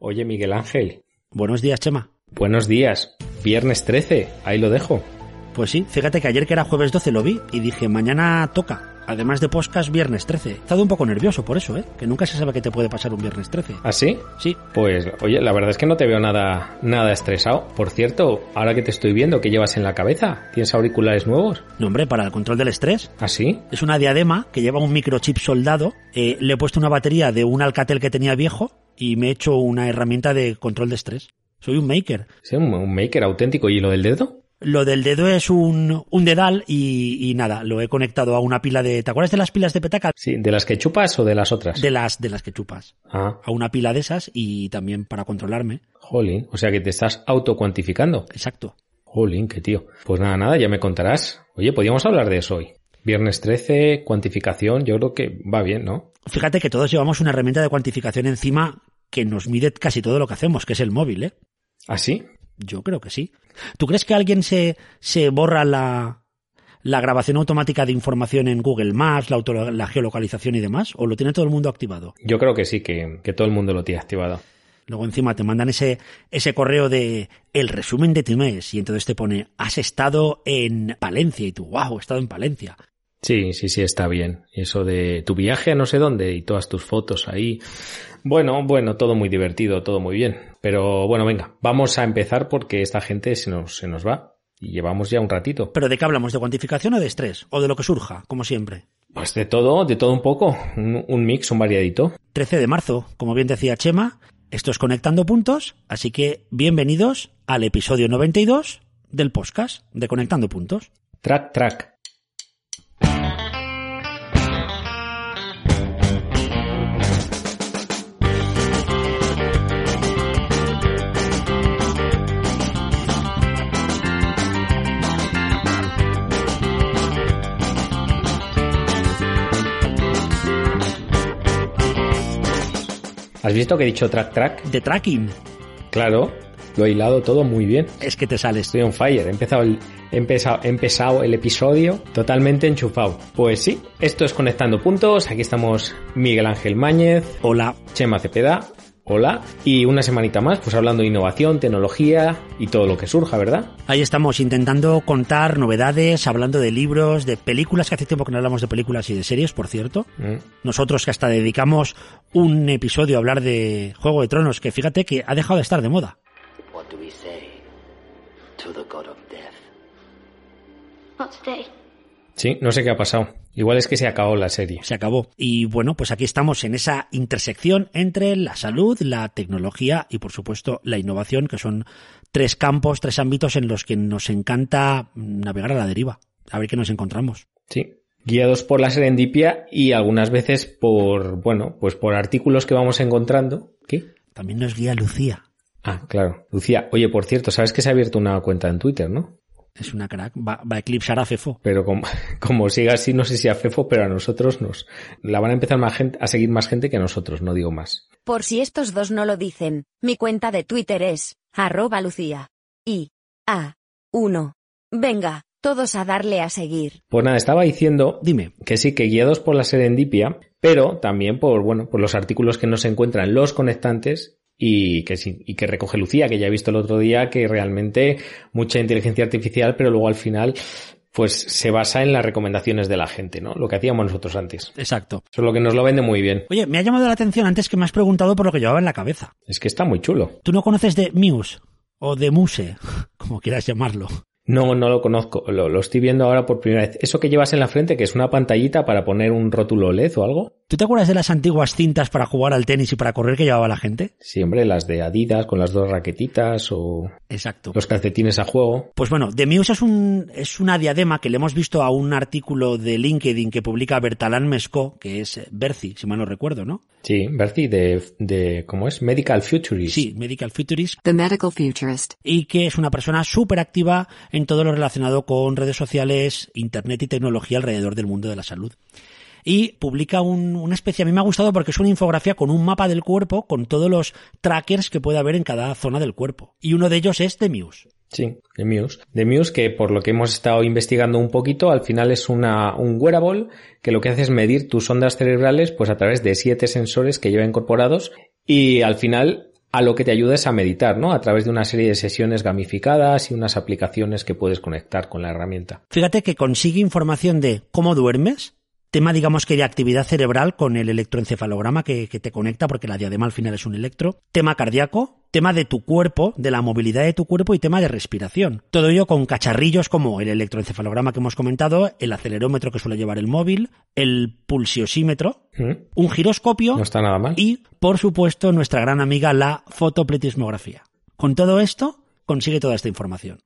Oye, Miguel Ángel. Buenos días, Chema. Buenos días. Viernes 13, ahí lo dejo. Pues sí, fíjate que ayer que era jueves 12 lo vi y dije, mañana toca. Además de podcast, viernes 13. He estado un poco nervioso por eso, ¿eh? Que nunca se sabe qué te puede pasar un viernes 13. ¿Ah, sí? Sí. Pues, oye, la verdad es que no te veo nada, nada estresado. Por cierto, ahora que te estoy viendo, ¿qué llevas en la cabeza? ¿Tienes auriculares nuevos? No, hombre, para el control del estrés. ¿Ah, sí? Es una diadema que lleva un microchip soldado. Eh, le he puesto una batería de un Alcatel que tenía viejo y me he hecho una herramienta de control de estrés. Soy un maker. Sí, un, maker auténtico. ¿Y lo del dedo? Lo del dedo es un, un dedal y, y, nada, lo he conectado a una pila de... ¿Te acuerdas de las pilas de petaca? Sí, ¿de las que chupas o de las otras? De las, de las que chupas. Ah. A una pila de esas y también para controlarme. Jolín, o sea que te estás autocuantificando. Exacto. Jolín, qué tío. Pues nada, nada, ya me contarás. Oye, podríamos hablar de eso hoy. Viernes 13, cuantificación, yo creo que va bien, ¿no? Fíjate que todos llevamos una herramienta de cuantificación encima que nos mide casi todo lo que hacemos, que es el móvil, ¿eh? ¿Ah, sí? Yo creo que sí. ¿Tú crees que alguien se, se borra la, la grabación automática de información en Google Maps, la, auto, la geolocalización y demás? ¿O lo tiene todo el mundo activado? Yo creo que sí, que, que todo el mundo lo tiene activado. Luego encima te mandan ese, ese correo de el resumen de tu mes y entonces te pone has estado en Palencia y tú, wow, he estado en Palencia. Sí, sí, sí, está bien. Eso de tu viaje a no sé dónde y todas tus fotos ahí. Bueno, bueno, todo muy divertido, todo muy bien. Pero bueno, venga, vamos a empezar porque esta gente se nos, se nos va. Y llevamos ya un ratito. ¿Pero de qué hablamos? ¿De cuantificación o de estrés? ¿O de lo que surja, como siempre? Pues de todo, de todo un poco. Un, un mix, un variadito. 13 de marzo, como bien decía Chema. Esto es Conectando Puntos, así que bienvenidos al episodio 92 del podcast de Conectando Puntos. Track, track. ¿Has visto que he dicho track track? De tracking. Claro, lo he hilado todo muy bien. Es que te sales. Estoy on fire. He empezado el, he empezado, he empezado el episodio totalmente enchufado. Pues sí, esto es Conectando Puntos. Aquí estamos Miguel Ángel Máñez. Hola. Chema Cepeda. Hola. Y una semanita más, pues hablando de innovación, tecnología y todo lo que surja, ¿verdad? Ahí estamos intentando contar novedades, hablando de libros, de películas, que hace tiempo que no hablamos de películas y de series, por cierto. Mm. Nosotros que hasta dedicamos un episodio a hablar de Juego de Tronos, que fíjate que ha dejado de estar de moda. What do we say to the god of death? Not today. Sí, no sé qué ha pasado. Igual es que se acabó la serie. Se acabó. Y bueno, pues aquí estamos en esa intersección entre la salud, la tecnología y por supuesto la innovación, que son tres campos, tres ámbitos en los que nos encanta navegar a la deriva. A ver qué nos encontramos. Sí. Guiados por la serendipia y algunas veces por, bueno, pues por artículos que vamos encontrando. ¿Qué? También nos guía Lucía. Ah, claro. Lucía, oye, por cierto, sabes que se ha abierto una cuenta en Twitter, ¿no? Es una crack. Va, va, a eclipsar a Fefo. Pero como, como siga así, no sé si a Fefo, pero a nosotros nos la van a empezar más gente, a seguir más gente que nosotros, no digo más. Por si estos dos no lo dicen, mi cuenta de Twitter es arroba lucía. Y a uno. Venga, todos a darle a seguir. Pues nada, estaba diciendo, dime, que sí, que guiados por la serendipia, pero también por, bueno, por los artículos que nos encuentran los conectantes y que, y que recoge Lucía, que ya he visto el otro día que realmente mucha inteligencia artificial, pero luego al final pues se basa en las recomendaciones de la gente, ¿no? Lo que hacíamos nosotros antes. Exacto. Eso es lo que nos lo vende muy bien. Oye, me ha llamado la atención antes que me has preguntado por lo que llevaba en la cabeza. Es que está muy chulo. ¿Tú no conoces de Muse? O de Muse, como quieras llamarlo. No, no lo conozco. Lo, lo, estoy viendo ahora por primera vez. Eso que llevas en la frente, que es una pantallita para poner un rótulo LED o algo. ¿Tú te acuerdas de las antiguas cintas para jugar al tenis y para correr que llevaba la gente? Sí, hombre, las de Adidas con las dos raquetitas o Exacto. los calcetines a juego. Pues bueno, The Muse es, un, es una diadema que le hemos visto a un artículo de LinkedIn que publica Bertalan Mesco, que es Berci, si mal no recuerdo, ¿no? Sí, Berci de, de, ¿cómo es? Medical Futurist. Sí, Medical Futurist. The Medical Futurist. Y que es una persona súper activa en todo lo relacionado con redes sociales, internet y tecnología alrededor del mundo de la salud y publica un, una especie, a mí me ha gustado porque es una infografía con un mapa del cuerpo con todos los trackers que puede haber en cada zona del cuerpo. Y uno de ellos es The Muse. Sí, The Muse. The Muse que por lo que hemos estado investigando un poquito, al final es una, un wearable que lo que hace es medir tus ondas cerebrales pues a través de siete sensores que lleva incorporados y al final a lo que te ayuda es a meditar, ¿no? A través de una serie de sesiones gamificadas y unas aplicaciones que puedes conectar con la herramienta. Fíjate que consigue información de cómo duermes, tema digamos que de actividad cerebral con el electroencefalograma que, que, te conecta porque la diadema al final es un electro, tema cardíaco, tema de tu cuerpo, de la movilidad de tu cuerpo y tema de respiración. Todo ello con cacharrillos como el electroencefalograma que hemos comentado, el acelerómetro que suele llevar el móvil, el pulsiosímetro, ¿Mm? un giroscopio No está nada mal. y, por supuesto, nuestra gran amiga la fotopletismografía. Con todo esto, consigue toda esta información.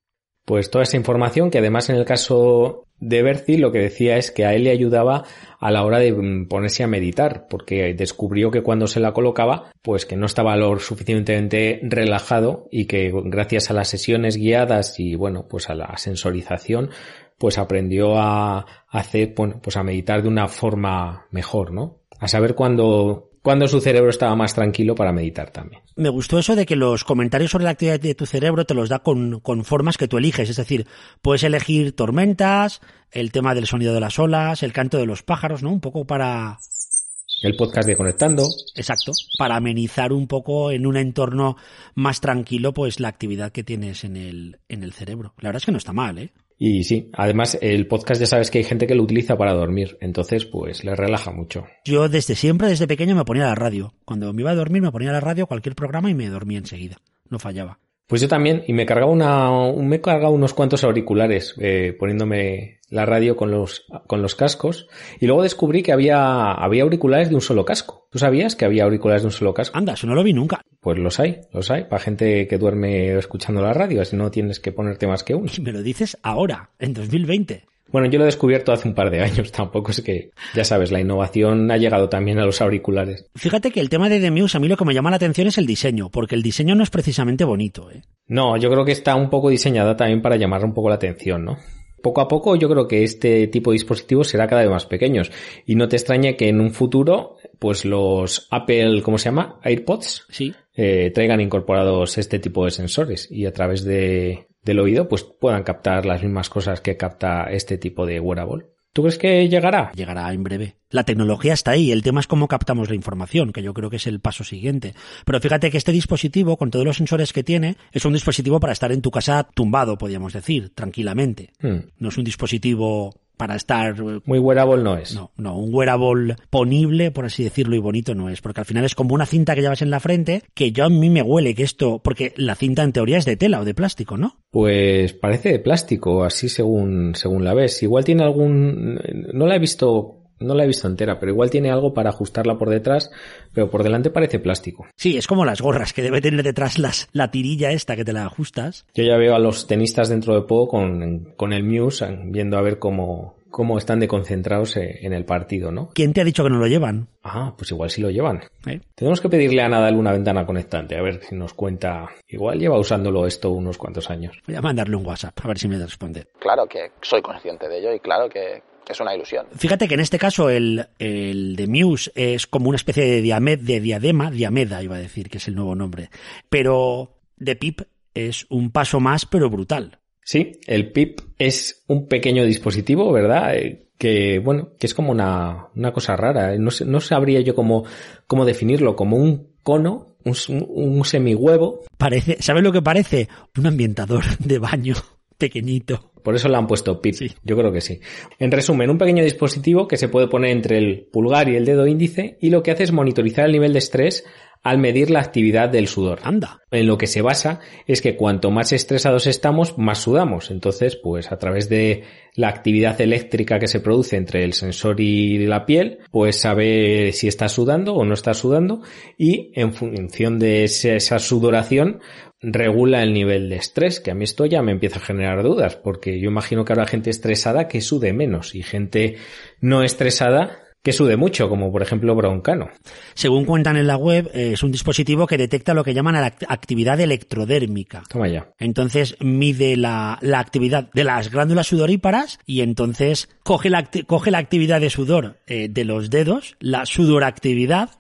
Pues toda esa información que además en el caso de Berci lo que decía es que a él le ayudaba a la hora de mm, ponerse a meditar, porque descubrió que cuando se la colocaba, pues que no estaba lo suficientemente relajado y que gracias a las sesiones guiadas y bueno, pues a la sensorización, pues aprendió a hacer, bueno, pues a meditar de una forma mejor, ¿no? A saber cuándo cuando su cerebro estaba más tranquilo para meditar también. Me gustó eso de que los comentarios sobre la actividad de tu cerebro te los da con, con, formas que tú eliges. Es decir, puedes elegir tormentas, el tema del sonido de las olas, el canto de los pájaros, ¿no? Un poco para... El podcast de Conectando. Exacto. Para amenizar un poco en un entorno más tranquilo, pues la actividad que tienes en el, en el cerebro. La verdad es que no está mal, ¿eh? Y sí, además el podcast ya sabes que hay gente que lo utiliza para dormir, entonces pues le relaja mucho. Yo desde siempre, desde pequeño me ponía la radio. Cuando me iba a dormir me ponía la radio, cualquier programa y me dormía enseguida. No fallaba. Pues yo también, y me cargaba una, me he cargado unos cuantos auriculares, eh, poniéndome la radio con los, con los cascos, y luego descubrí que había, había auriculares de un solo casco. ¿Tú sabías que había auriculares de un solo casco? Anda, eso no lo vi nunca. Pues los hay, los hay, para gente que duerme escuchando la radio, así no tienes que ponerte más que uno. Y me lo dices ahora, en 2020. Bueno, yo lo he descubierto hace un par de años, tampoco es que, ya sabes, la innovación ha llegado también a los auriculares. Fíjate que el tema de The Muse a mí lo que me llama la atención es el diseño, porque el diseño no es precisamente bonito, ¿eh? No, yo creo que está un poco diseñada también para llamar un poco la atención, ¿no? Poco a poco yo creo que este tipo de dispositivos será cada vez más pequeños y no te extrañe que en un futuro pues los Apple, ¿cómo se llama? AirPods sí. eh, traigan incorporados este tipo de sensores y a través de, del oído pues puedan captar las mismas cosas que capta este tipo de wearable. ¿Tú crees que llegará? Llegará en breve. La tecnología está ahí, el tema es cómo captamos la información, que yo creo que es el paso siguiente. Pero fíjate que este dispositivo, con todos los sensores que tiene, es un dispositivo para estar en tu casa tumbado, podríamos decir, tranquilamente. Hmm. No es un dispositivo para estar... Muy wearable no es. No, no, un wearable ponible, por así decirlo, y bonito no es, porque al final es como una cinta que llevas en la frente, que yo a mí me huele que esto, porque la cinta en teoría es de tela o de plástico, ¿no? Pues parece de plástico, así según, según la ves. Igual tiene algún, no la he visto no la he visto entera, pero igual tiene algo para ajustarla por detrás, pero por delante parece plástico. Sí, es como las gorras, que debe tener detrás las, la tirilla esta que te la ajustas. Yo ya veo a los tenistas dentro de poco con, con el Muse, viendo a ver cómo, cómo están de concentrados en el partido, ¿no? ¿Quién te ha dicho que no lo llevan? Ah, pues igual sí lo llevan. ¿Eh? Tenemos que pedirle a Nadal una ventana conectante, a ver si nos cuenta. Igual lleva usándolo esto unos cuantos años. Voy a mandarle un WhatsApp, a ver si me responde. Claro que soy consciente de ello y claro que es una ilusión. Fíjate que en este caso el, el de Muse es como una especie de, diamed, de diadema, diameda iba a decir, que es el nuevo nombre. Pero de Pip es un paso más, pero brutal. Sí, el PIP es un pequeño dispositivo, ¿verdad? Eh, que, bueno, que es como una, una cosa rara. No, sé, no sabría yo cómo, cómo definirlo, como un cono, un, un semihuevo. Parece, ¿sabes lo que parece? Un ambientador de baño pequeñito. Por eso le han puesto PIP. Sí. Yo creo que sí. En resumen, un pequeño dispositivo que se puede poner entre el pulgar y el dedo índice y lo que hace es monitorizar el nivel de estrés al medir la actividad del sudor. Anda. En lo que se basa es que cuanto más estresados estamos, más sudamos. Entonces, pues a través de la actividad eléctrica que se produce entre el sensor y la piel, pues sabe si está sudando o no está sudando y en función de esa sudoración regula el nivel de estrés, que a mí esto ya me empieza a generar dudas, porque yo imagino que habrá gente estresada que sude menos y gente no estresada que sude mucho, como por ejemplo Broncano. Según cuentan en la web, es un dispositivo que detecta lo que llaman la actividad electrodérmica. Toma ya. Entonces mide la, la actividad de las glándulas sudoríparas y entonces coge la, coge la actividad de sudor eh, de los dedos, la sudoractividad.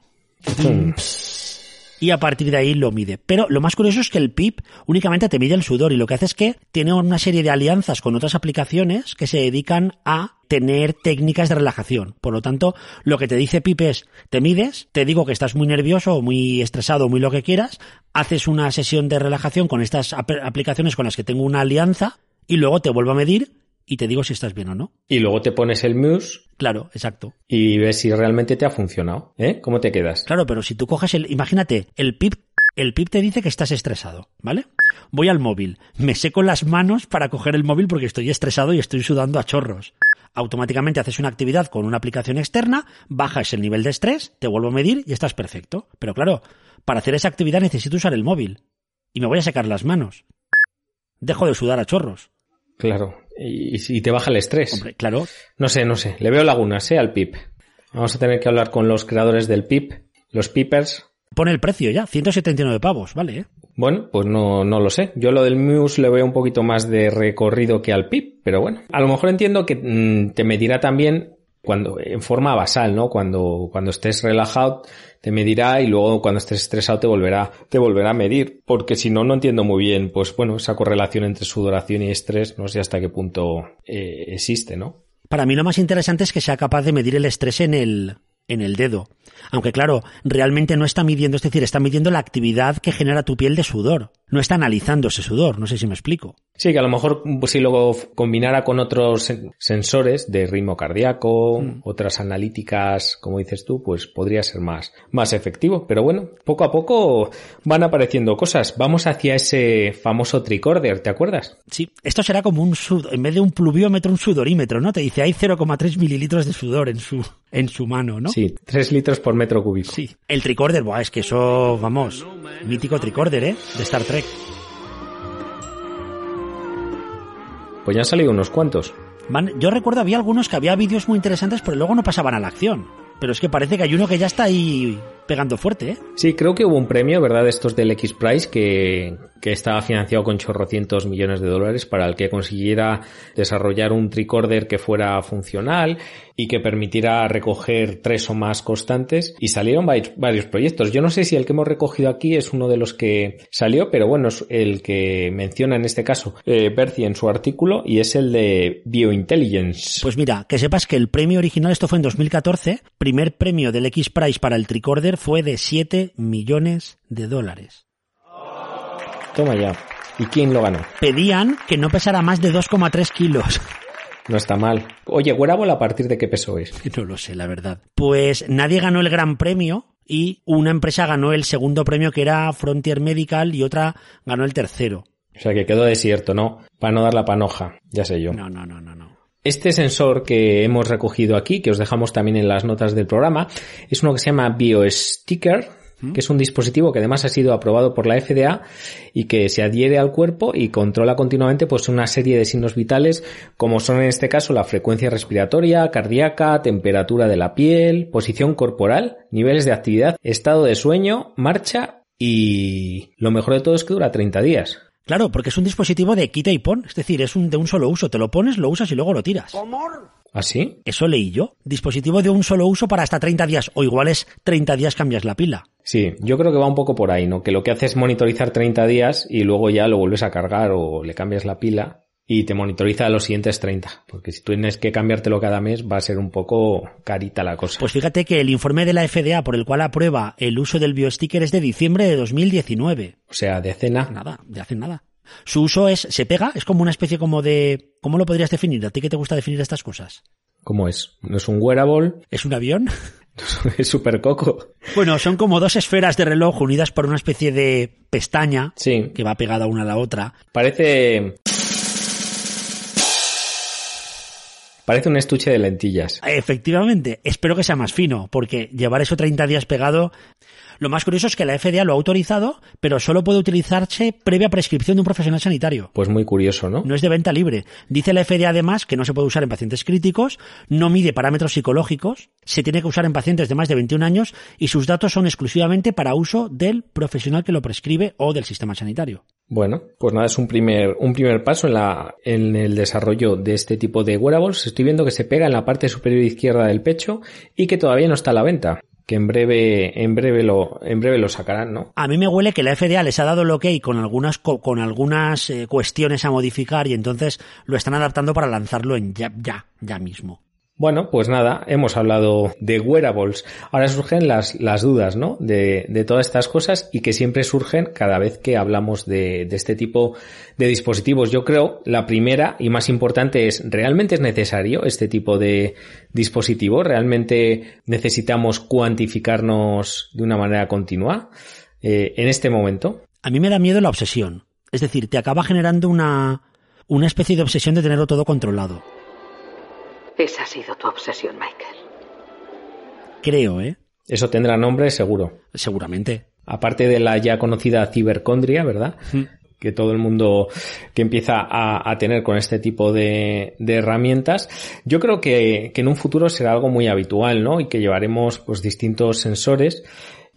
Y a partir de ahí lo mide. Pero lo más curioso es que el PIP únicamente te mide el sudor y lo que hace es que tiene una serie de alianzas con otras aplicaciones que se dedican a tener técnicas de relajación. Por lo tanto, lo que te dice PIP es, te mides, te digo que estás muy nervioso muy estresado muy lo que quieras, haces una sesión de relajación con estas aplicaciones con las que tengo una alianza y luego te vuelvo a medir y te digo si estás bien o no. Y luego te pones el Muse. Claro, exacto. Y ves si realmente te ha funcionado. ¿Eh? ¿Cómo te quedas? Claro, pero si tú coges el, imagínate, el PIP, el PIP te dice que estás estresado, ¿vale? Voy al móvil, me seco las manos para coger el móvil porque estoy estresado y estoy sudando a chorros. Automáticamente haces una actividad con una aplicación externa, bajas el nivel de estrés, te vuelvo a medir y estás perfecto. Pero claro, para hacer esa actividad necesito usar el móvil. Y me voy a secar las manos. Dejo de sudar a chorros. Claro, y, si te baja el estrés. Hombre, claro. No sé, no sé. Le veo lagunas, ¿eh? Al PIP. Vamos a tener que hablar con los creadores del PIP, los Pipers. Pone el precio ya, 179 pavos, ¿vale? ¿eh? Bueno, pues no, no lo sé. Yo lo del Muse le veo un poquito más de recorrido que al PIP, pero bueno. A lo mejor entiendo que mm, te medirá también cuando, en forma basal, ¿no? Cuando, cuando estés relajado, te medirá y luego cuando estés estresado te volverá, te volverá a medir. Porque si no, no entiendo muy bien, pues bueno, esa correlación entre sudoración y estrés, no sé hasta qué punto eh, existe, ¿no? Para mí lo más interesante es que sea capaz de medir el estrés en el, en el dedo. Aunque claro, realmente no está midiendo, es decir, está midiendo la actividad que genera tu piel de sudor. No está analizando ese sudor, no sé si me explico. Sí, que a lo mejor pues, si luego combinara con otros sensores de ritmo cardíaco, mm. otras analíticas, como dices tú, pues podría ser más, más efectivo. Pero bueno, poco a poco van apareciendo cosas. Vamos hacia ese famoso tricorder, ¿te acuerdas? Sí, esto será como un sud en vez de un pluviómetro, un sudorímetro, ¿no? Te dice hay 0,3 mililitros de sudor en su, en su mano, ¿no? Sí, 3 litros por metro cúbico. Sí. El tricorder, buah, es que eso, vamos, mítico tricorder, ¿eh? De Star Trek. Pues ya han salido unos cuantos. yo recuerdo había algunos que había vídeos muy interesantes, pero luego no pasaban a la acción. Pero es que parece que hay uno que ya está ahí pegando fuerte, ¿eh? Sí, creo que hubo un premio, ¿verdad? De estos del X-Prize que, que estaba financiado con chorrocientos millones de dólares para el que consiguiera desarrollar un tricorder que fuera funcional y que permitiera recoger tres o más constantes y salieron varios, proyectos. Yo no sé si el que hemos recogido aquí es uno de los que salió, pero bueno, es el que menciona en este caso eh, en su artículo y es el de Biointelligence. Pues mira, que sepas que el premio original, esto fue en 2014, primer premio del X-Prize para el tricorder fue de 7 millones de dólares. Toma ya. ¿Y quién lo ganó? Pedían que no pesara más de 2,3 kilos. No está mal. Oye, Wearable, ¿a partir de qué peso es? No lo sé, la verdad. Pues nadie ganó el gran premio y una empresa ganó el segundo premio que era Frontier Medical y otra ganó el tercero. O sea que quedó desierto, ¿no? Para no dar la panoja, ya sé yo. No, no, no, no, no. Este sensor que hemos recogido aquí, que os dejamos también en las notas del programa, es uno que se llama BioSticker, que es un dispositivo que además ha sido aprobado por la FDA y que se adhiere al cuerpo y controla continuamente pues una serie de signos vitales como son en este caso la frecuencia respiratoria, cardíaca, temperatura de la piel, posición corporal, niveles de actividad, estado de sueño, marcha y lo mejor de todo es que dura 30 días. Claro, porque es un dispositivo de quita y pon, es decir, es un, de un solo uso, te lo pones, lo usas y luego lo tiras. ¿Así? ¿Ah, Eso leí yo. Dispositivo de un solo uso para hasta 30 días, o igual es 30 días cambias la pila. Sí, yo creo que va un poco por ahí, ¿no? Que lo que hace es monitorizar 30 días y luego ya lo vuelves a cargar o le cambias la pila y te monitoriza los siguientes 30. Porque si tú tienes que cambiártelo cada mes va a ser un poco carita la cosa. Pues fíjate que el informe de la FDA por el cual aprueba el uso del biosticker es de diciembre de 2019. O sea, de cena. Nada, de hace nada. Su uso es, se pega, es como una especie como de, ¿cómo lo podrías definir? ¿A ti qué te gusta definir estas cosas? ¿Cómo es? ¿No es un wearable? ¿Es un avión? es súper coco. Bueno, son como dos esferas de reloj unidas por una especie de pestaña sí. que va pegada una a la otra. Parece... Parece un estuche de lentillas. Efectivamente, espero que sea más fino, porque llevar eso 30 días pegado lo más curioso es que la FDA lo ha autorizado, pero solo puede utilizarse previa prescripción de un profesional sanitario. Pues muy curioso, ¿no? No es de venta libre. Dice la FDA además que no se puede usar en pacientes críticos, no mide parámetros psicológicos, se tiene que usar en pacientes de más de 21 años y sus datos son exclusivamente para uso del profesional que lo prescribe o del sistema sanitario. Bueno, pues nada, es un primer, un primer paso en, la, en el desarrollo de este tipo de wearables. Estoy viendo que se pega en la parte superior izquierda del pecho y que todavía no está a la venta que en breve, en breve lo, en breve lo sacarán, ¿no? A mí me huele que la FDA les ha dado el ok con algunas, co- con algunas eh, cuestiones a modificar y entonces lo están adaptando para lanzarlo en ya, ya, ya mismo. Bueno, pues nada, hemos hablado de wearables. Ahora surgen las, las dudas, ¿no? De, de todas estas cosas y que siempre surgen cada vez que hablamos de, de este tipo de dispositivos. Yo creo, la primera y más importante es, ¿realmente es necesario este tipo de dispositivo? ¿Realmente necesitamos cuantificarnos de una manera continua eh, en este momento? A mí me da miedo la obsesión. Es decir, te acaba generando una, una especie de obsesión de tenerlo todo controlado. Esa ha sido tu obsesión, Michael. Creo, ¿eh? Eso tendrá nombre seguro. Seguramente. aparte de la ya conocida cibercondria, ¿verdad? Que todo el mundo que empieza a, a tener con este tipo de, de herramientas. Yo creo que, que en un futuro será algo muy habitual, ¿no? Y que llevaremos pues distintos sensores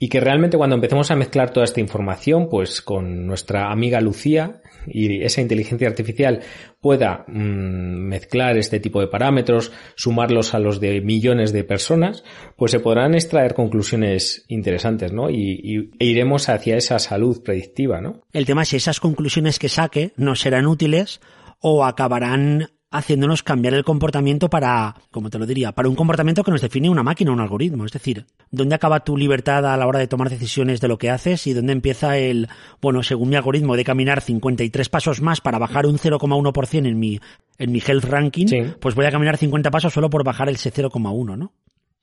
y que realmente cuando empecemos a mezclar toda esta información, pues con nuestra amiga Lucía y esa inteligencia artificial pueda mm, mezclar este tipo de parámetros, sumarlos a los de millones de personas, pues se podrán extraer conclusiones interesantes, ¿no? Y, e iremos hacia esa salud predictiva, ¿no? El tema es si esas conclusiones que saque no serán útiles o acabarán haciéndonos cambiar el comportamiento para, como te lo diría, para un comportamiento que nos define una máquina, un algoritmo. Es decir, ¿dónde acaba tu libertad a la hora de tomar decisiones de lo que haces y dónde empieza el, bueno, según mi algoritmo, de caminar 53 pasos más para bajar un 0,1% en mi, en mi health ranking, Sí. pues voy a caminar 50 pasos solo por bajar ese 0,1, ¿no?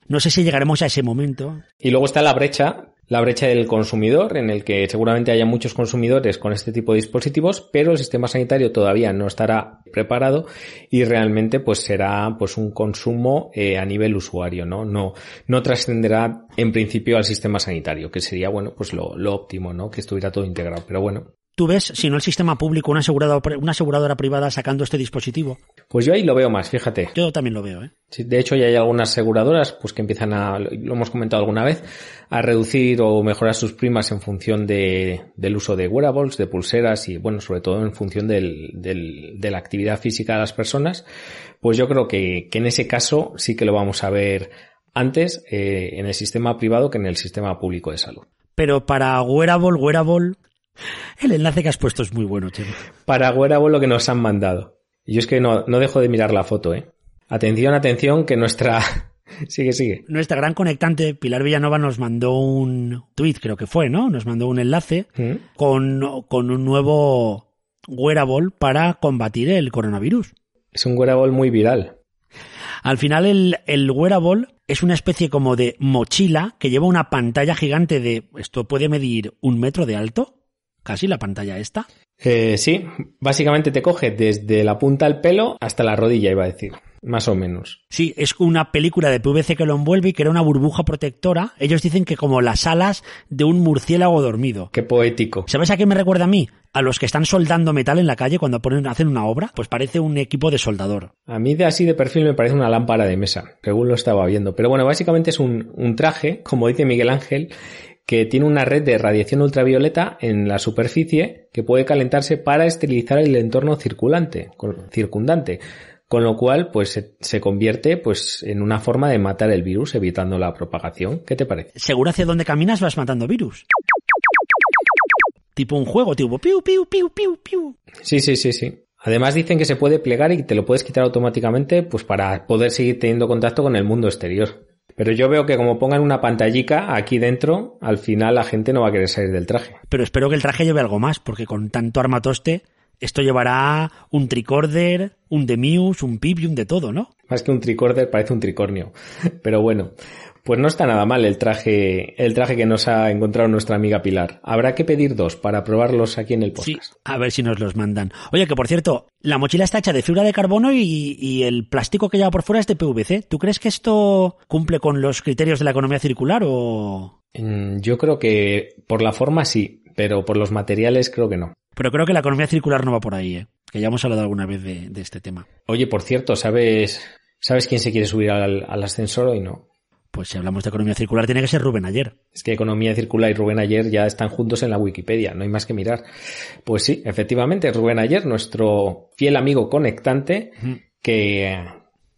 No sé si llegaremos a ese momento. Y luego está la brecha, la brecha del consumidor, en el que seguramente haya muchos consumidores con este tipo de dispositivos, pero el sistema sanitario todavía no estará preparado y realmente pues será pues un consumo eh, a nivel usuario, ¿no? No, no trascenderá en principio al sistema sanitario, que sería bueno pues lo, lo óptimo, ¿no? Que estuviera todo integrado. Pero bueno, ¿Tú ves, si no el sistema público, una aseguradora, una aseguradora privada sacando este dispositivo? pues yo ahí lo veo más, fíjate. Yo también lo veo, ¿eh? Sí, de hecho, ya hay algunas aseguradoras pues que empiezan a, lo hemos comentado alguna vez, a reducir o mejorar sus primas en función de, del uso de wearables, de pulseras y, bueno, sobre todo en función del, del- de la actividad física de las personas. Pues yo creo que, que en ese caso sí que lo vamos a ver antes eh, en el sistema privado que en el sistema público de salud. Pero para wearable, wearable, el enlace que has puesto es muy bueno, Chema. Para wearable lo que nos han mandado. Yo es que no, no dejo de mirar la foto, eh. Atención, atención, que nuestra... sigue, sigue. Nuestra gran conectante, Pilar Villanova, nos mandó un tweet, creo que fue, ¿no? Nos mandó un enlace ¿Mm? con, con un nuevo wearable para combatir el coronavirus. Es un wearable muy viral. Al final el, el wearable es una especie como de mochila que lleva una pantalla gigante de, esto puede medir un metro de alto, casi la pantalla esta. Eh, sí, básicamente te coge desde la punta del pelo hasta la rodilla, iba a decir. Más o menos. Sí, es una película de PVC que lo envuelve y que era una burbuja protectora. Ellos dicen que como las alas de un murciélago dormido. Qué poético. ¿Sabes a qué me recuerda a mí? A los que están soldando metal en la calle cuando ponen, hacen una obra. Pues parece un equipo de soldador. A mí de así de perfil me parece una lámpara de mesa, según lo estaba viendo. Pero bueno, básicamente es un, un traje, como dice Miguel Ángel, que tiene una red de radiación ultravioleta en la superficie que puede calentarse para esterilizar el entorno circulante, circundante. Con lo cual, pues se, se convierte pues en una forma de matar el virus, evitando la propagación. ¿Qué te parece? Seguro hacia donde caminas vas matando virus. Tipo un juego, tipo piu, piu, piu, piu, piu. Sí, sí, sí, sí. Además dicen que se puede plegar y te lo puedes quitar automáticamente pues para poder seguir teniendo contacto con el mundo exterior. Pero yo veo que como pongan una pantallica aquí dentro, al final la gente no va a querer salir del traje. Pero espero que el traje lleve algo más, porque con tanto armatoste, esto llevará un tricorder, un Demuse, un pip y un de todo, ¿no? Más que un tricorder parece un tricornio. Pero bueno, pues no está nada mal el traje, el traje que nos ha encontrado nuestra amiga Pilar. Habrá que pedir dos para probarlos aquí en el Sí, podcast. a ver si nos los mandan. Oye, que por cierto, la mochila está hecha de fibra de carbono y, y el plástico que lleva por fuera es de PVC. ¿Tú crees que esto cumple con los criterios de la economía circular o...? Mm, Yo creo que por la forma sí, pero por los materiales creo que no. Pero creo que la economía circular no va por ahí, ¿eh? Que ya hemos hablado alguna vez de, de este tema. Oye, por cierto, ¿sabes, ¿sabes quién se quiere subir al, al ascensor hoy no? Pues si hablamos de economía circular tiene que ser Rubén ayer. Es que Economía Circular y Rubén Ayer ya están juntos en la Wikipedia, no hay más que mirar. Pues sí, efectivamente, Rubén Ayer, nuestro fiel amigo conectante, que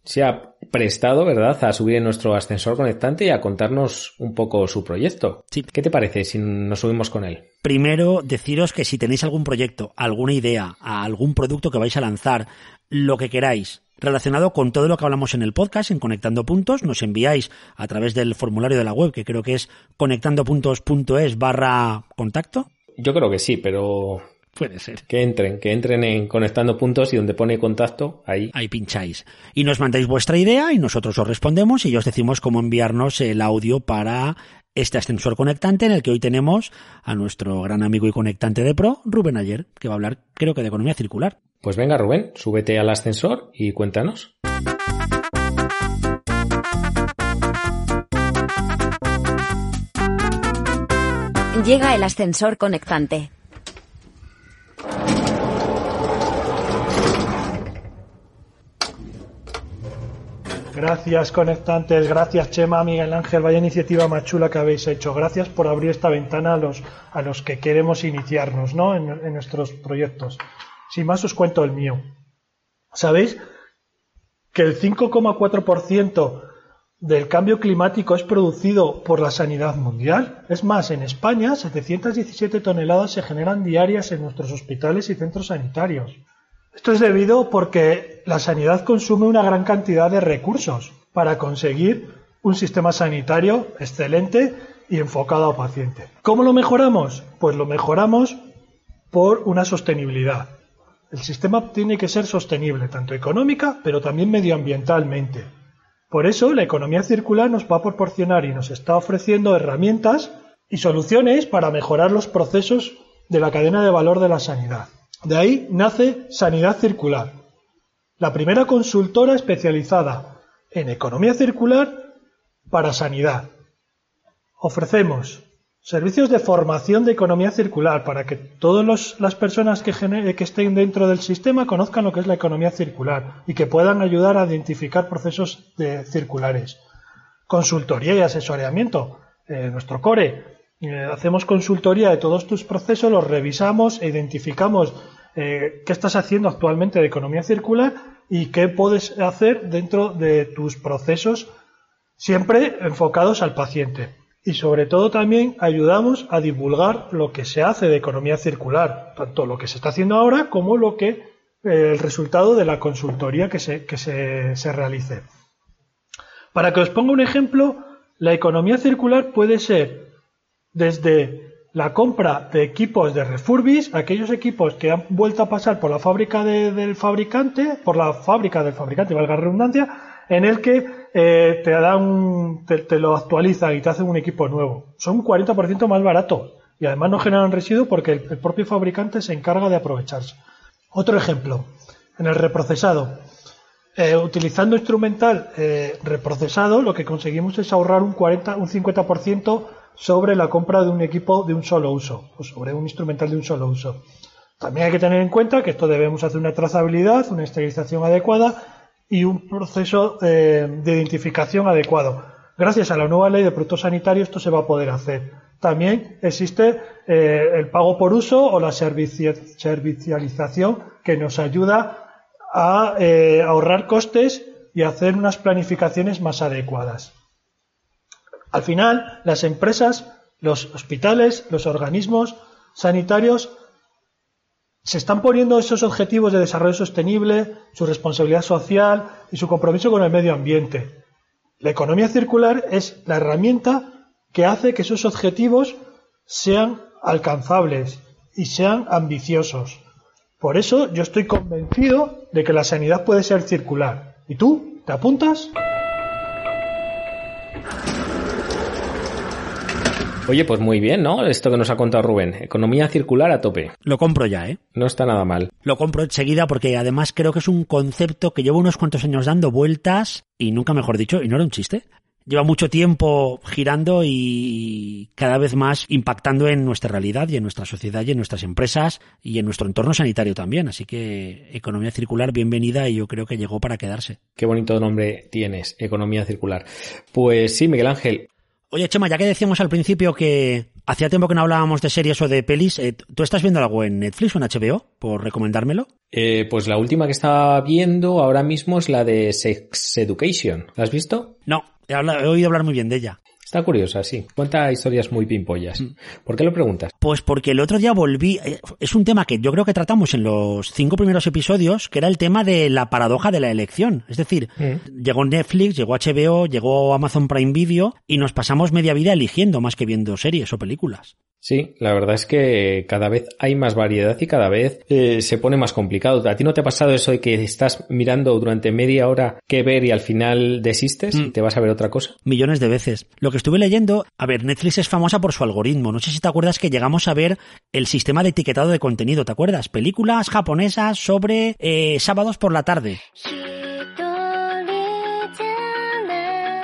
se ha prestado, ¿verdad?, a subir en nuestro ascensor conectante y a contarnos un poco su proyecto. Sí. ¿Qué te parece si nos subimos con él? Primero, deciros que si tenéis algún proyecto, alguna idea, algún producto que vais a lanzar, lo que queráis, relacionado con todo lo que hablamos en el podcast, en Conectando Puntos, nos enviáis a través del formulario de la web, que creo que es conectandopuntos.es barra contacto. Yo creo que sí, pero Puede ser. que entren, que entren en Conectando Puntos y donde pone contacto, ahí. Ahí pincháis. Y nos mandáis vuestra idea y nosotros os respondemos y os decimos cómo enviarnos el audio para este ascensor conectante en el que hoy tenemos a nuestro gran amigo y conectante de Pro, Rubén Ayer, que va a hablar, creo que de economía circular. Pues venga, Rubén, súbete al ascensor y cuéntanos. Llega el ascensor conectante. Gracias, conectantes. Gracias, Chema, Miguel Ángel. Vaya iniciativa más chula que habéis hecho. Gracias por abrir esta ventana a los, a los que queremos iniciarnos ¿no? en, en nuestros proyectos. Sin más, os cuento el mío. ¿Sabéis que el 5,4% del cambio climático es producido por la sanidad mundial? Es más, en España, 717 toneladas se generan diarias en nuestros hospitales y centros sanitarios. Esto es debido porque la sanidad consume una gran cantidad de recursos para conseguir un sistema sanitario excelente y enfocado al paciente. ¿Cómo lo mejoramos? Pues lo mejoramos por una sostenibilidad. El sistema tiene que ser sostenible, tanto económica, pero también medioambientalmente. Por eso, la economía circular nos va a proporcionar y nos está ofreciendo herramientas y soluciones para mejorar los procesos de la cadena de valor de la sanidad. De ahí nace Sanidad Circular, la primera consultora especializada en economía circular para sanidad. Ofrecemos servicios de formación de economía circular para que todas las personas que, que, estén dentro del sistema conozcan lo que es la economía circular y que puedan ayudar a identificar procesos de, circulares. Consultoría y asesoramiento. Nuestro core. Hacemos consultoría de todos tus procesos, los revisamos e identificamos eh, qué estás haciendo actualmente de economía circular y qué puedes hacer dentro de tus procesos, siempre enfocados al paciente y sobre todo también ayudamos a divulgar lo que se hace de economía circular, tanto lo que se está haciendo ahora como lo que eh, el resultado de la consultoría que, se, que se, se realice. Para que os ponga un ejemplo, la economía circular puede ser desde la compra de equipos de refurbis, aquellos equipos que han vuelto a pasar por la fábrica de, del fabricante, por la fábrica del fabricante, valga la redundancia, en el que eh, te dan, te, lo actualizan y te hacen un equipo nuevo. Son un 40% más barato y además no generan residuos porque el, el, propio fabricante se encarga de aprovecharse. Otro ejemplo, en el reprocesado. Eh, utilizando instrumental eh, reprocesado, lo que conseguimos es ahorrar un 40, un 50% sobre la compra de un equipo de un solo uso, o sobre un instrumental de un solo uso. También hay que tener en cuenta que esto debemos hacer una trazabilidad, una esterilización adecuada y un proceso eh, de identificación adecuado. Gracias a la nueva ley de productos sanitarios esto se va a poder hacer. También existe eh, el pago por uso o la servicialización que nos ayuda a eh, ahorrar costes y hacer unas planificaciones más adecuadas. Al final, las empresas, los hospitales, los organismos sanitarios se están poniendo esos objetivos de desarrollo sostenible, su responsabilidad social y su compromiso con el medio ambiente. La economía circular es la herramienta que hace que esos objetivos sean alcanzables y sean ambiciosos. Por eso yo estoy convencido de que la sanidad puede ser circular. ¿Y tú? ¿Te apuntas? Oye, pues muy bien, ¿no? Esto que nos ha contado Rubén. Economía circular a tope. Lo compro ya, ¿eh? No está nada mal. Lo compro enseguida porque además creo que es un concepto que llevo unos cuantos años dando vueltas y nunca mejor dicho, y no era un chiste. Lleva mucho tiempo girando y cada vez más impactando en nuestra realidad y en nuestra sociedad y en nuestras empresas y en nuestro entorno sanitario también. Así que economía circular, bienvenida y yo creo que llegó para quedarse. Qué bonito nombre tienes, economía circular. Pues sí, Miguel Ángel, Oye, Chema, ya que decíamos al principio que Hacía tiempo que no hablábamos de series o de pelis. Eh, ¿Tú estás viendo algo en Netflix o en HBO? Por recomendármelo. Eh, pues la última que estaba viendo ahora mismo es la de Sex Education. ¿La has visto? No, he, he oído hablar muy bien de ella. Está curiosa, sí. Cuenta historias muy pimpollas. ¿Por qué lo preguntas? Pues porque el otro día volví. eh, Es un tema que yo creo que tratamos en los cinco primeros episodios, que era el tema de la paradoja de la elección. Es decir, llegó Netflix, llegó HBO, llegó Amazon Prime Video y nos pasamos media vida eligiendo más que viendo series o películas. Sí, la verdad es que cada vez hay más variedad y cada vez eh, se pone más complicado. ¿A ti no te ha pasado eso de que estás mirando durante media hora qué ver y al final desistes y te vas a ver otra cosa? Millones de veces. Lo que estuve leyendo, a ver, Netflix es famosa por su algoritmo. No sé si te acuerdas que llegamos a ver el sistema de etiquetado de contenido, ¿te acuerdas? Películas japonesas sobre eh, sábados por la tarde. Mm,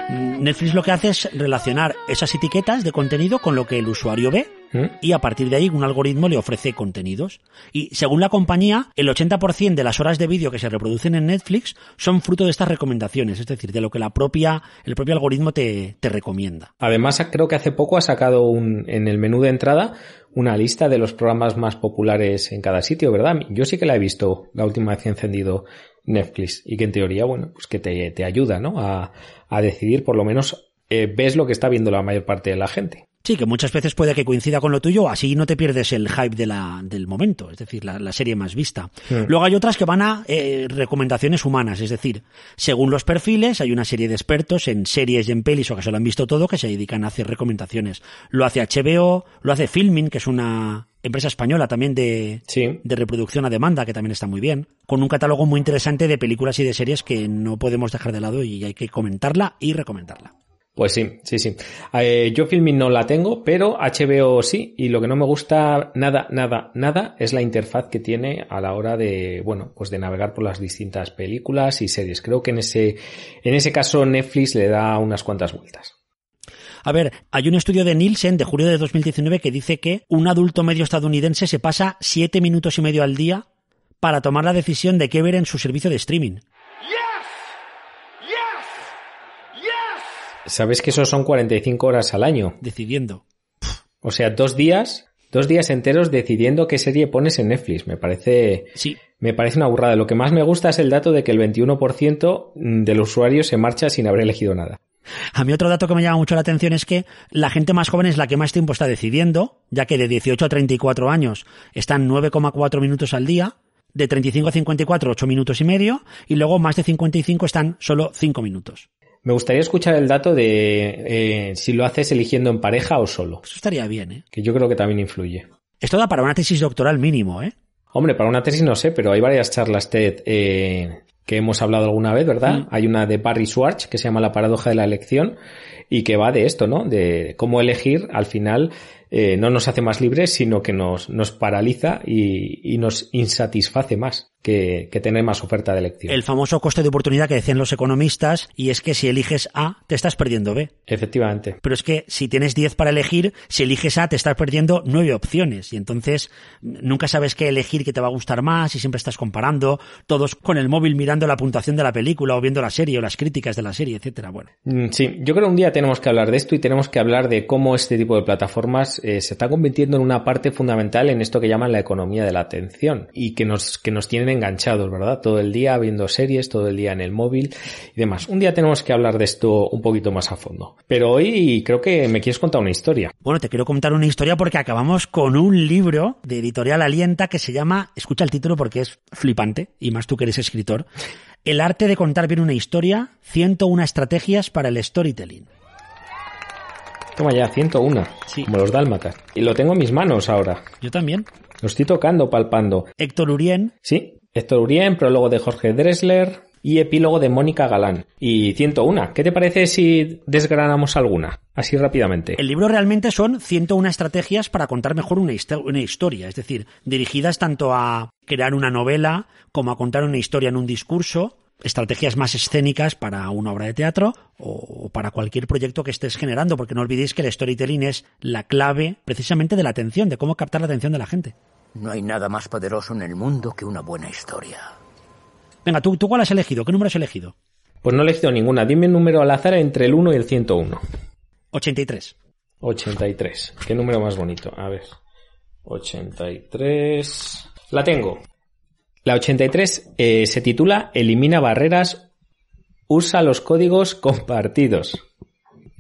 Netflix lo que hace es relacionar esas etiquetas de contenido con lo que el usuario ve ¿Mm? y a partir de ahí un algoritmo le ofrece contenidos. Y según la compañía, el 80% de las horas de vídeo que se reproducen en Netflix son fruto de estas recomendaciones, es decir, de lo que la propia, el propio algoritmo te, te recomienda. Además, creo que hace poco ha sacado un, en el menú de entrada una lista de los programas más populares en cada sitio, ¿verdad? Yo sí que la he visto la última vez que he encendido Netflix y que en teoría, bueno, pues que te, te ayuda, ¿no? A, a decidir, por lo menos, eh, ves lo que está viendo la mayor parte de la gente. Sí, que muchas veces puede que coincida con lo tuyo, así no te pierdes el hype de la, del momento, es decir, la, la serie más vista. Luego hay otras que van a eh, recomendaciones humanas, es decir, según los perfiles, hay una serie de expertos en series y en pelis o que se lo han visto todo que se dedican a hacer recomendaciones. Lo hace HBO, lo hace Filmin, que es una empresa española también de, Sí. de reproducción a demanda, que también está muy bien, con un catálogo muy interesante de películas y de series que no podemos dejar de lado y hay que comentarla y recomendarla. Pues sí, sí, sí. Eh, yo Filmin no la tengo, pero HBO sí, y lo que no me gusta nada, nada, nada es la interfaz que tiene a la hora de, bueno, pues de navegar por las distintas películas y series. Creo que en ese, en ese caso Netflix le da unas cuantas vueltas. A ver, hay un estudio de Nielsen de julio de 2019 que dice que un adulto medio estadounidense se pasa siete minutos y medio al día para tomar la decisión de qué ver en su servicio de streaming. Sabes que eso son 45 horas al año. Decidiendo. O sea, dos días, dos días enteros decidiendo qué serie pones en Netflix. Me parece, Sí. me parece una burrada. Lo que más me gusta es el dato de que el 21% de los usuarios se marcha sin haber elegido nada. A mí otro dato que me llama mucho la atención es que la gente más joven es la que más tiempo está decidiendo, ya que de 18 a 34 años están 9,4 minutos al día, de 35 a 54 8 minutos y medio, y luego más de 55 están solo 5 minutos. Me gustaría escuchar el dato de eh, si lo haces eligiendo en pareja o solo, Eso estaría bien, ¿eh? que yo creo que también influye. Esto da para una tesis doctoral mínimo, ¿eh? Hombre, para una tesis no sé, pero hay varias charlas TED eh, que hemos hablado alguna vez, ¿verdad? Hay una de Barry Schwartz que se llama La paradoja de la elección y que va de esto, ¿no? De cómo elegir al final eh, no nos hace más libres, sino que nos, nos paraliza y, y nos insatisface más que, que tener más oferta de elección. El famoso coste de oportunidad que decían los economistas, y es que si eliges A, te estás perdiendo B. Efectivamente. Pero es que si tienes 10 para elegir, si eliges A, te estás perdiendo 9 opciones. Y entonces nunca sabes qué elegir que te va a gustar más y siempre estás comparando, todos con el móvil mirando la puntuación de la película o viendo la serie o las críticas de la serie, etcétera. Bueno, Mm, Sí, yo creo que un día tenemos que hablar de esto y tenemos que hablar de cómo este tipo de plataformas eh, se está convirtiendo en una parte fundamental en esto que llaman la economía de la atención y que nos, que nos tienen enganchados, ¿verdad? Todo el día viendo series, todo el día en el móvil y demás. Un día tenemos que hablar de esto un poquito más a fondo. Pero hoy creo que me quieres contar una historia. Bueno, te quiero contar una historia porque acabamos con un libro de editorial Alienta que se llama, escucha el título porque es flipante, y más tú que eres escritor, El arte de contar bien una historia, 101 estrategias para el storytelling. Toma ya, 101. Sí. Como los dálmatas. Y lo tengo en mis manos ahora. Yo también. Lo estoy tocando, palpando. Héctor Urien, Sí, Héctor Urien, prólogo de Jorge Dressler y epílogo de Mónica Galán. Y 101. ¿Qué te parece si desgranamos alguna? Así rápidamente. El libro realmente son 101 estrategias para contar mejor una, histo- una historia, es decir, dirigidas tanto a crear una novela como a contar una historia en un discurso, estrategias más escénicas para una obra de teatro o para cualquier proyecto que estés generando, porque no olvidéis que el storytelling es la clave precisamente de la atención, de cómo captar la atención de la gente. No hay nada más poderoso en el mundo que una buena historia. Venga, ¿tú, ¿tú cuál has elegido? ¿Qué número has elegido? Pues no he elegido ninguna. Dime un número al azar entre el 1 y el 101. 83. 83. ¿Qué número más bonito? A ver. 83. La tengo. La 83 eh, se titula Elimina barreras, usa los códigos compartidos.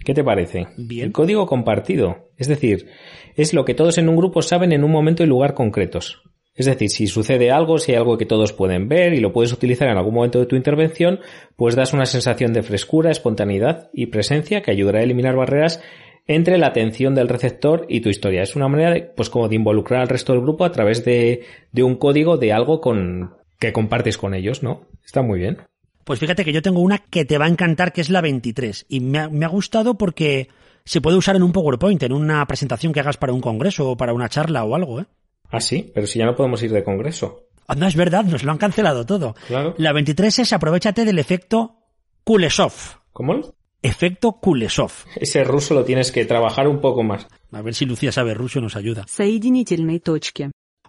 ¿Qué te parece? Bien. El código compartido. Es decir, es lo que todos en un grupo saben en un momento y lugar concretos. Es decir, si sucede algo, si hay algo que todos pueden ver y lo puedes utilizar en algún momento de tu intervención, pues das una sensación de frescura, espontaneidad y presencia que ayudará a eliminar barreras entre la atención del receptor y tu historia. Es una manera de, pues como de involucrar al resto del grupo a través de, de un código de algo con, que compartes con ellos, ¿no? Está muy bien. Pues fíjate que yo tengo una que te va a encantar, que es la 23. Y me ha, me ha gustado porque se puede usar en un PowerPoint, en una presentación que hagas para un congreso o para una charla o algo, ¿eh? Ah, sí, pero si ya no podemos ir de congreso. Anda, es verdad, nos lo han cancelado todo. Claro. La 23 es aprovechate del efecto Kuleshov. ¿Cómo? Efecto Kuleshov. Ese ruso lo tienes que trabajar un poco más. A ver si Lucía sabe ruso y nos ayuda.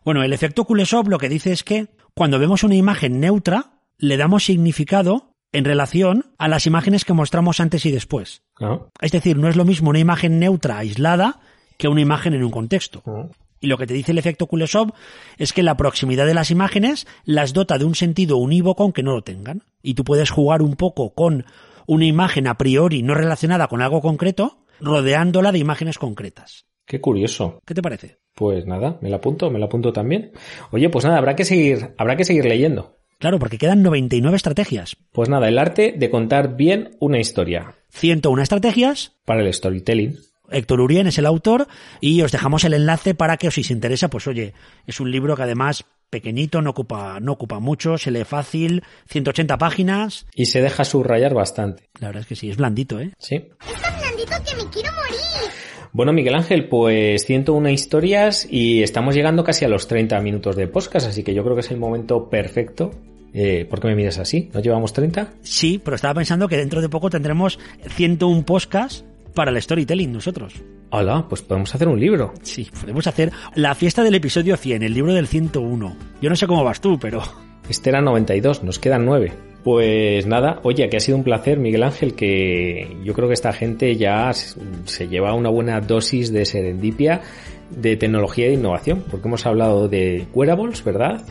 Bueno, el efecto Kuleshov lo que dice es que cuando vemos una imagen neutra, le damos significado en relación a las imágenes que mostramos antes y después. Ah. Es decir, no es lo mismo una imagen neutra aislada que una imagen en un contexto. Ah. Y lo que te dice el efecto Kuleshov es que la proximidad de las imágenes las dota de un sentido unívoco aunque no lo tengan. Y tú puedes jugar un poco con una imagen a priori no relacionada con algo concreto, rodeándola de imágenes concretas. Qué curioso. ¿Qué te parece? Pues nada, me la apunto, me la apunto también. Oye, pues nada, habrá que seguir, habrá que seguir leyendo. Claro, porque quedan 99 estrategias. Pues nada, el arte de contar bien una historia 101 estrategias. para el storytelling. Héctor Urien es el autor y os dejamos el enlace para que os interesa, pues oye, es un libro que además pequeñito, no ocupa, no ocupa mucho, se lee fácil, 180 páginas. Y se deja subrayar bastante. La verdad es que sí, es blandito, ¿eh? Sí. ¡Está blandito que me quiero morir! Bueno, Miguel Ángel, pues 101 historias y estamos llegando casi a los 30 minutos de podcast, así que yo creo que es el momento perfecto. Eh, ¿Por qué me miras así? ¿No llevamos 30? Sí, pero estaba pensando que dentro de poco tendremos 101 podcasts para el storytelling nosotros. Hola, pues podemos hacer un libro. Sí, podemos hacer la fiesta del episodio 100, el libro del 101. Yo no sé cómo vas tú, pero... Este era 92, nos quedan 9. Pues nada, oye, que ha sido un placer, Miguel Ángel, que yo creo que esta gente ya se lleva una buena dosis de serendipia, de tecnología e innovación, porque hemos hablado de wearables, ¿verdad?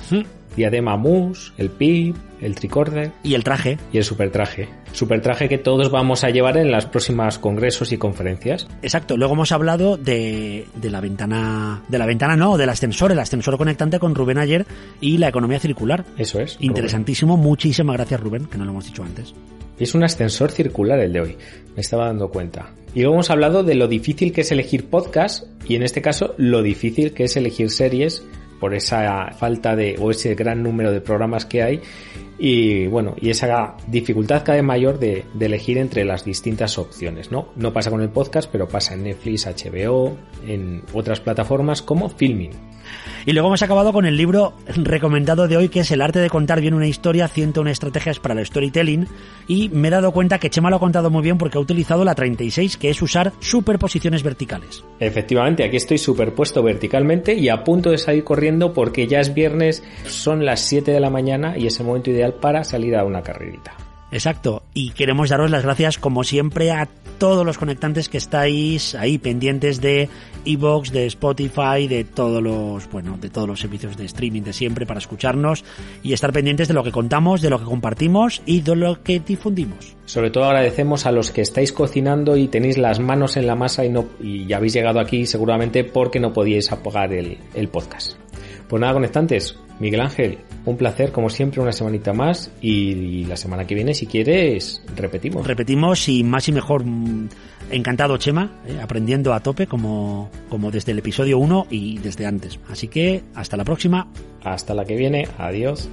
Diadema Mousse, el PIP, el tricorder Y el traje. y el supertraje. Supertraje que todos vamos a llevar en las próximas congresos y conferencias. Exacto, luego hemos hablado de, de la ventana... De la ventana no, del ascensor, el ascensor conectante con Rubén ayer y la economía circular. Eso es. Interesantísimo, muchísimas gracias Rubén, que no lo hemos dicho antes. Es un ascensor circular el de hoy, me estaba dando cuenta. Y luego hemos hablado de lo difícil que es elegir podcast y en este caso lo difícil que es elegir series por esa falta de o ese gran número de programas que hay. Y bueno y esa dificultad cada vez mayor de, de elegir entre las distintas opciones no no pasa con el podcast pero pasa en Netflix HBO en otras plataformas como Filming Y luego hemos acabado con el libro recomendado de hoy, que es El arte de contar bien una historia, 101 estrategias para el storytelling. Y me he dado cuenta que Chema lo ha contado muy bien porque ha utilizado la 36, que es usar superposiciones verticales. Efectivamente, aquí estoy superpuesto verticalmente y a punto de salir corriendo porque ya es viernes, son las 7 de la mañana y es el momento ideal para salir a una carrerita. Exacto. Y queremos daros las gracias, como siempre, a todos los conectantes que estáis ahí pendientes de Evox, de Spotify, de todos los, bueno, de todos los servicios de streaming de siempre para escucharnos y estar pendientes de lo que contamos, de lo que compartimos y de lo que difundimos. Sobre todo agradecemos a los que estáis cocinando y tenéis las manos en la masa y, no, y ya habéis llegado aquí seguramente porque no podíais apagar el, el podcast. Pues nada, conectantes, Miguel Ángel, un placer como siempre, una semanita más y la semana que viene, si quieres, repetimos. Repetimos y más y mejor. mm, Encantado, Chema, eh, aprendiendo a tope como, como desde el episodio 1 y desde antes. Así que hasta la próxima. Hasta la que viene, adiós.